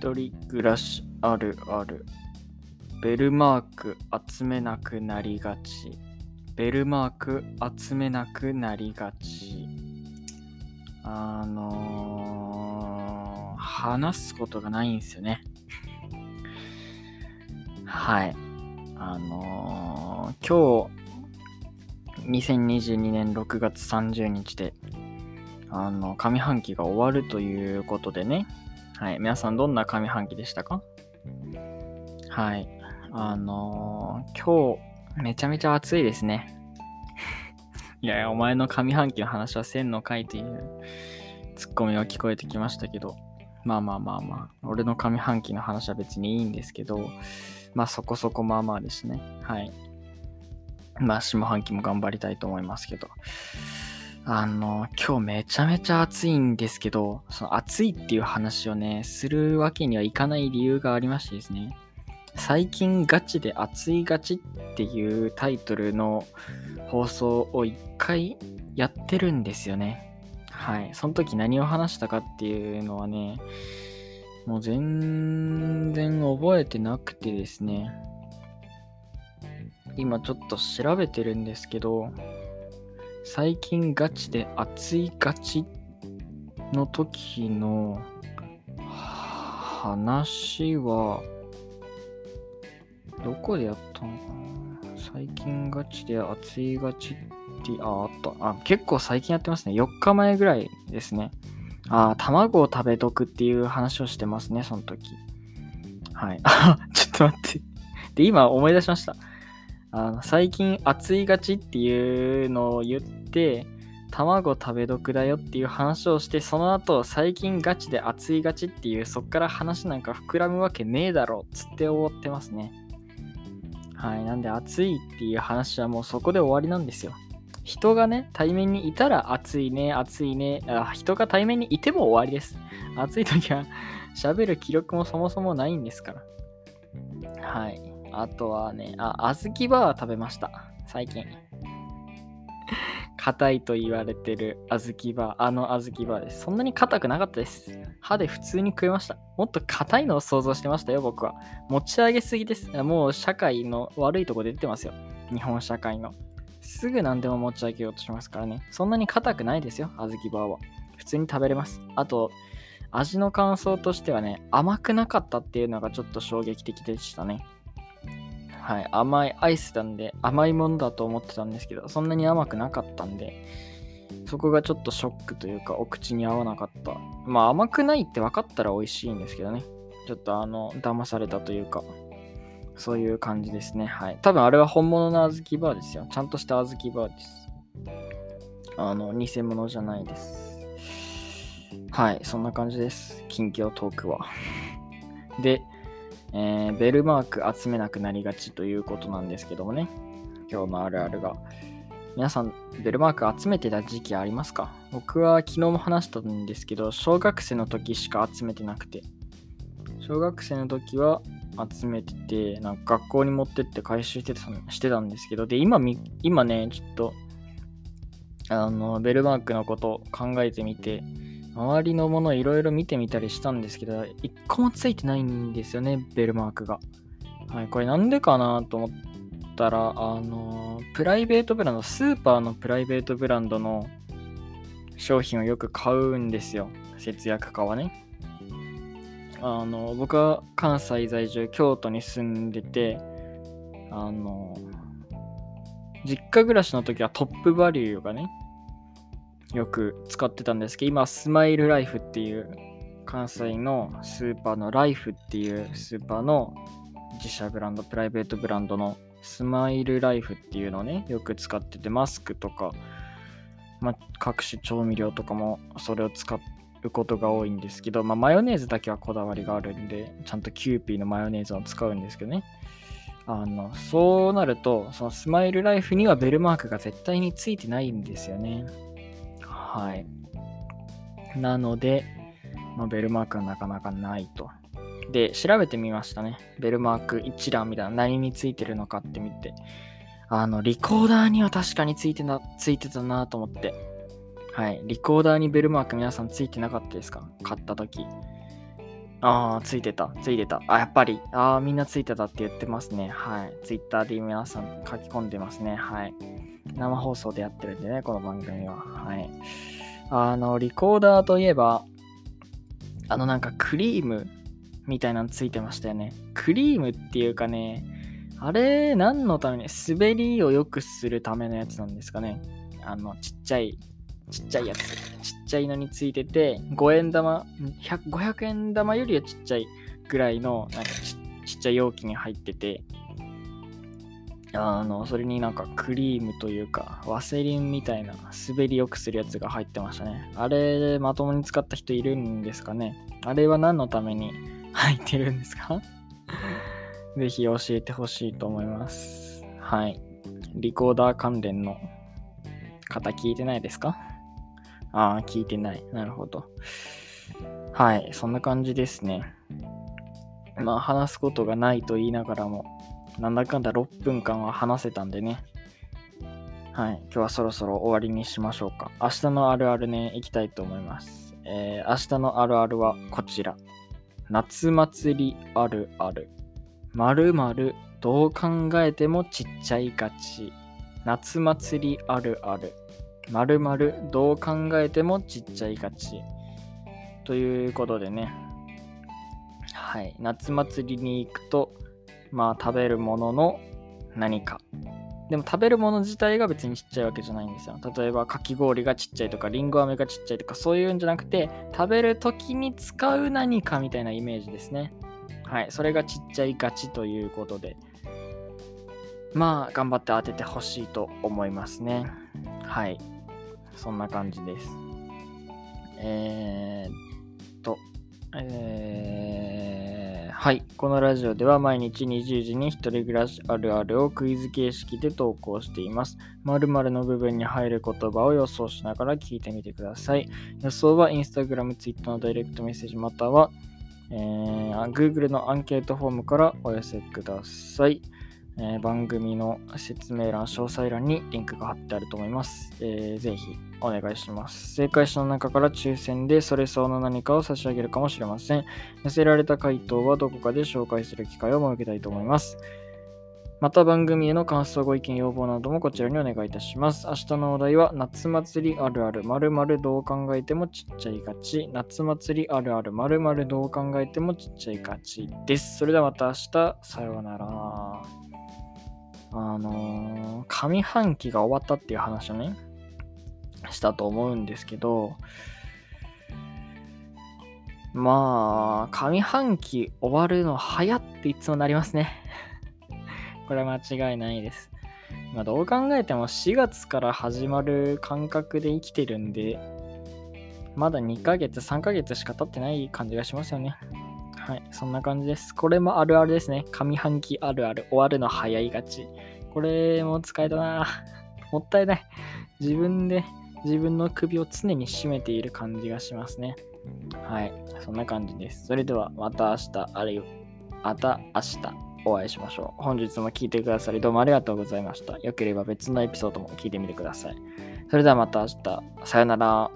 一人暮らしあるある。ベルマーク集めなくなりがち。ベルマーク集めなくなりがち。あのー、話すことがないんですよね。はい。あのー、今日、2022年6月30日で、あの、上半期が終わるということでね。はい。皆さんどんな上半期でしたか？はい。あのー、今日、めちゃめちゃ暑いですね。いやいや、お前の上半期の話はせんのかいというツッコミが聞こえてきましたけど、まあまあまあまあ、俺の上半期の話は別にいいんですけど、まあそこそこまあまあですね。はい。まあ下半期も頑張りたいと思いますけど。あの、今日めちゃめちゃ暑いんですけど、その暑いっていう話をね、するわけにはいかない理由がありましてですね。最近ガチで暑いガチっていうタイトルの放送を一回やってるんですよね。はい。その時何を話したかっていうのはね、もう全然覚えてなくてですね。今ちょっと調べてるんですけど、最近ガチで熱いガチの時の話は、どこでやったの？かな最近ガチで熱いガチって、あ、あった。あ、結構最近やってますね。4日前ぐらいですね。あ、卵を食べとくっていう話をしてますね、その時。はい。あ、ちょっと待って。で、今思い出しました。あの最近暑いがちっていうのを言って、卵食べ毒だよっていう話をして、その後、最近ガチで暑いがちっていう、そっから話なんか膨らむわけねえだろっ、つって終わってますね。はい。なんで、暑いっていう話はもうそこで終わりなんですよ。人がね、対面にいたら暑いね、暑いね。あ人が対面にいても終わりです。暑い時は喋る気力もそもそもないんですから。はい。あとはね、あ、小豆バー食べました。最近。硬いと言われてる小豆バー、あの小豆バーです。そんなに硬くなかったです。歯で普通に食えました。もっと硬いのを想像してましたよ、僕は。持ち上げすぎです。もう社会の悪いとこ出てますよ。日本社会の。すぐ何でも持ち上げようとしますからね。そんなに硬くないですよ、小豆バーは。普通に食べれます。あと、味の感想としてはね、甘くなかったっていうのがちょっと衝撃的でしたね。はい、甘いアイスなんで甘いものだと思ってたんですけど、そんなに甘くなかったんで、そこがちょっとショックというか、お口に合わなかった。まあ甘くないって分かったら美味しいんですけどね。ちょっとあの、騙されたというか、そういう感じですね。はい。多分あれは本物の小豆バーですよ。ちゃんとした小豆バーです。あの、偽物じゃないです。はい、そんな感じです。近況トークは。で、えー、ベルマーク集めなくなりがちということなんですけどもね。今日のあるあるが。皆さん、ベルマーク集めてた時期ありますか？僕は昨日も話したんですけど、小学生の時しか集めてなくて。小学生の時は集めてて、なんか学校に持ってって回収してたしてたんですけど、で、今、今ね、ちょっと、あの、ベルマークのこと考えてみて、周りのものいろいろ見てみたりしたんですけど、一個もついてないんですよね、ベルマークが。はい、これなんでかなと思ったら、あの、プライベートブランド、スーパーのプライベートブランドの商品をよく買うんですよ。節約家はね。あの、僕は関西在住、京都に住んでて、あの、実家暮らしの時はトップバリューがね、よく使ってたんですけど、今、スマイルライフっていう、関西のスーパーのライフっていうスーパーの自社ブランド、プライベートブランドのスマイルライフっていうのをね、よく使ってて、マスクとか、ま、各種調味料とかもそれを使うことが多いんですけど、ま、マヨネーズだけはこだわりがあるんで、ちゃんとキューピーのマヨネーズを使うんですけどね。あの、そうなると、そのスマイルライフにはベルマークが絶対についてないんですよね。はい。なので、まあ、ベルマークはなかなかないと。で、調べてみましたね。ベルマーク一覧みたいな何についてるのかって見て。あの、リコーダーには確かについてな、ついてたなと思って。はい。リコーダーにベルマーク皆さんついてなかったですか？買った時。ああ、ついてた、ついてた。あ、やっぱり、ああ、みんなついてたって言ってますね。はい。ツイッターで皆さん書き込んでますね。はい。生放送でやってるんでね、この番組は。はい。あの、リコーダーといえば、あのなんかクリームみたいなのついてましたよね。クリームっていうかね、あれ、何のために滑りを良くするためのやつなんですかね。あの、ちっちゃい、ちっちゃいやつ。ちっちゃいのについてて、5円玉、500円玉よりはちっちゃいぐらいの、なんかちっちゃい容器に入ってて、あの、それになんかクリームというか、ワセリンみたいな滑りよくするやつが入ってましたね。あれ、まともに使った人いるんですかねあれは何のために 入ってるんですか？ぜひ教えてほしいと思います。はい。リコーダー関連の方聞いてないですか？ああ、聞いてない。なるほど。はい、そんな感じですね。まあ、話すことがないと言いながらも、なんだかんだ6分間は話せたんでね。はい、今日はそろそろ終わりにしましょうか。明日のあるあるね、行きたいと思います。えー、明日のあるあるはこちら。夏祭りあるある。まるまるどう考えてもちっちゃいがち。夏祭りあるある。まるまるどう考えてもちっちゃいがち。ということでね。はい。夏祭りに行くと、まあ食べるものの何か。でも食べるもの自体が別にちっちゃいわけじゃないんですよ。例えばかき氷がちっちゃいとか、りんご飴がちっちゃいとか、そういうんじゃなくて、食べる時に使う何かみたいなイメージですね。はい、それがちっちゃいガチということで、まあ、頑張って当ててほしいと思いますね。はい。そんな感じです。えー、っと、えー、はい。このラジオでは毎日20時に一人暮らしあるあるをクイズ形式で投稿しています。〇〇の部分に入る言葉を予想しながら聞いてみてください。予想は Instagram、Twitter のダイレクトメッセージまたはえー、Google のアンケートフォームからお寄せください。えー、番組の説明欄、詳細欄にリンクが貼ってあると思います。えー、ぜひお願いします。正解者の中から抽選でそれ相応の何かを差し上げるかもしれません。寄せられた回答はどこかで紹介する機会を設けたいと思います。また番組への感想、ご意見、要望などもこちらにお願いいたします。明日のお題は夏祭りあるある〇〇どう考えてもちっちゃいがち。夏祭りあるある〇〇どう考えてもちっちゃいがちです。それではまた明日、さようなら。あのー、上半期が終わったっていう話をね、したと思うんですけど、まあ、上半期終わるの早っていつもなりますね。これは間違いないです。まあ、どう考えても4月から始まる感覚で生きてるんで、まだ2ヶ月、3ヶ月しか経ってない感じがしますよね。はい、そんな感じです。これもあるあるですね。上半期あるある。終わるの早いがち。これも使えたな。もったいない。自分で自分の首を常に締めている感じがしますね。はい、そんな感じです。それではまた明日、あるいはまた明日。お会いしましょう。本日も聴いてくださりどうもありがとうございました。よければ別のエピソードも聞いてみてください。それではまた明日。さよなら。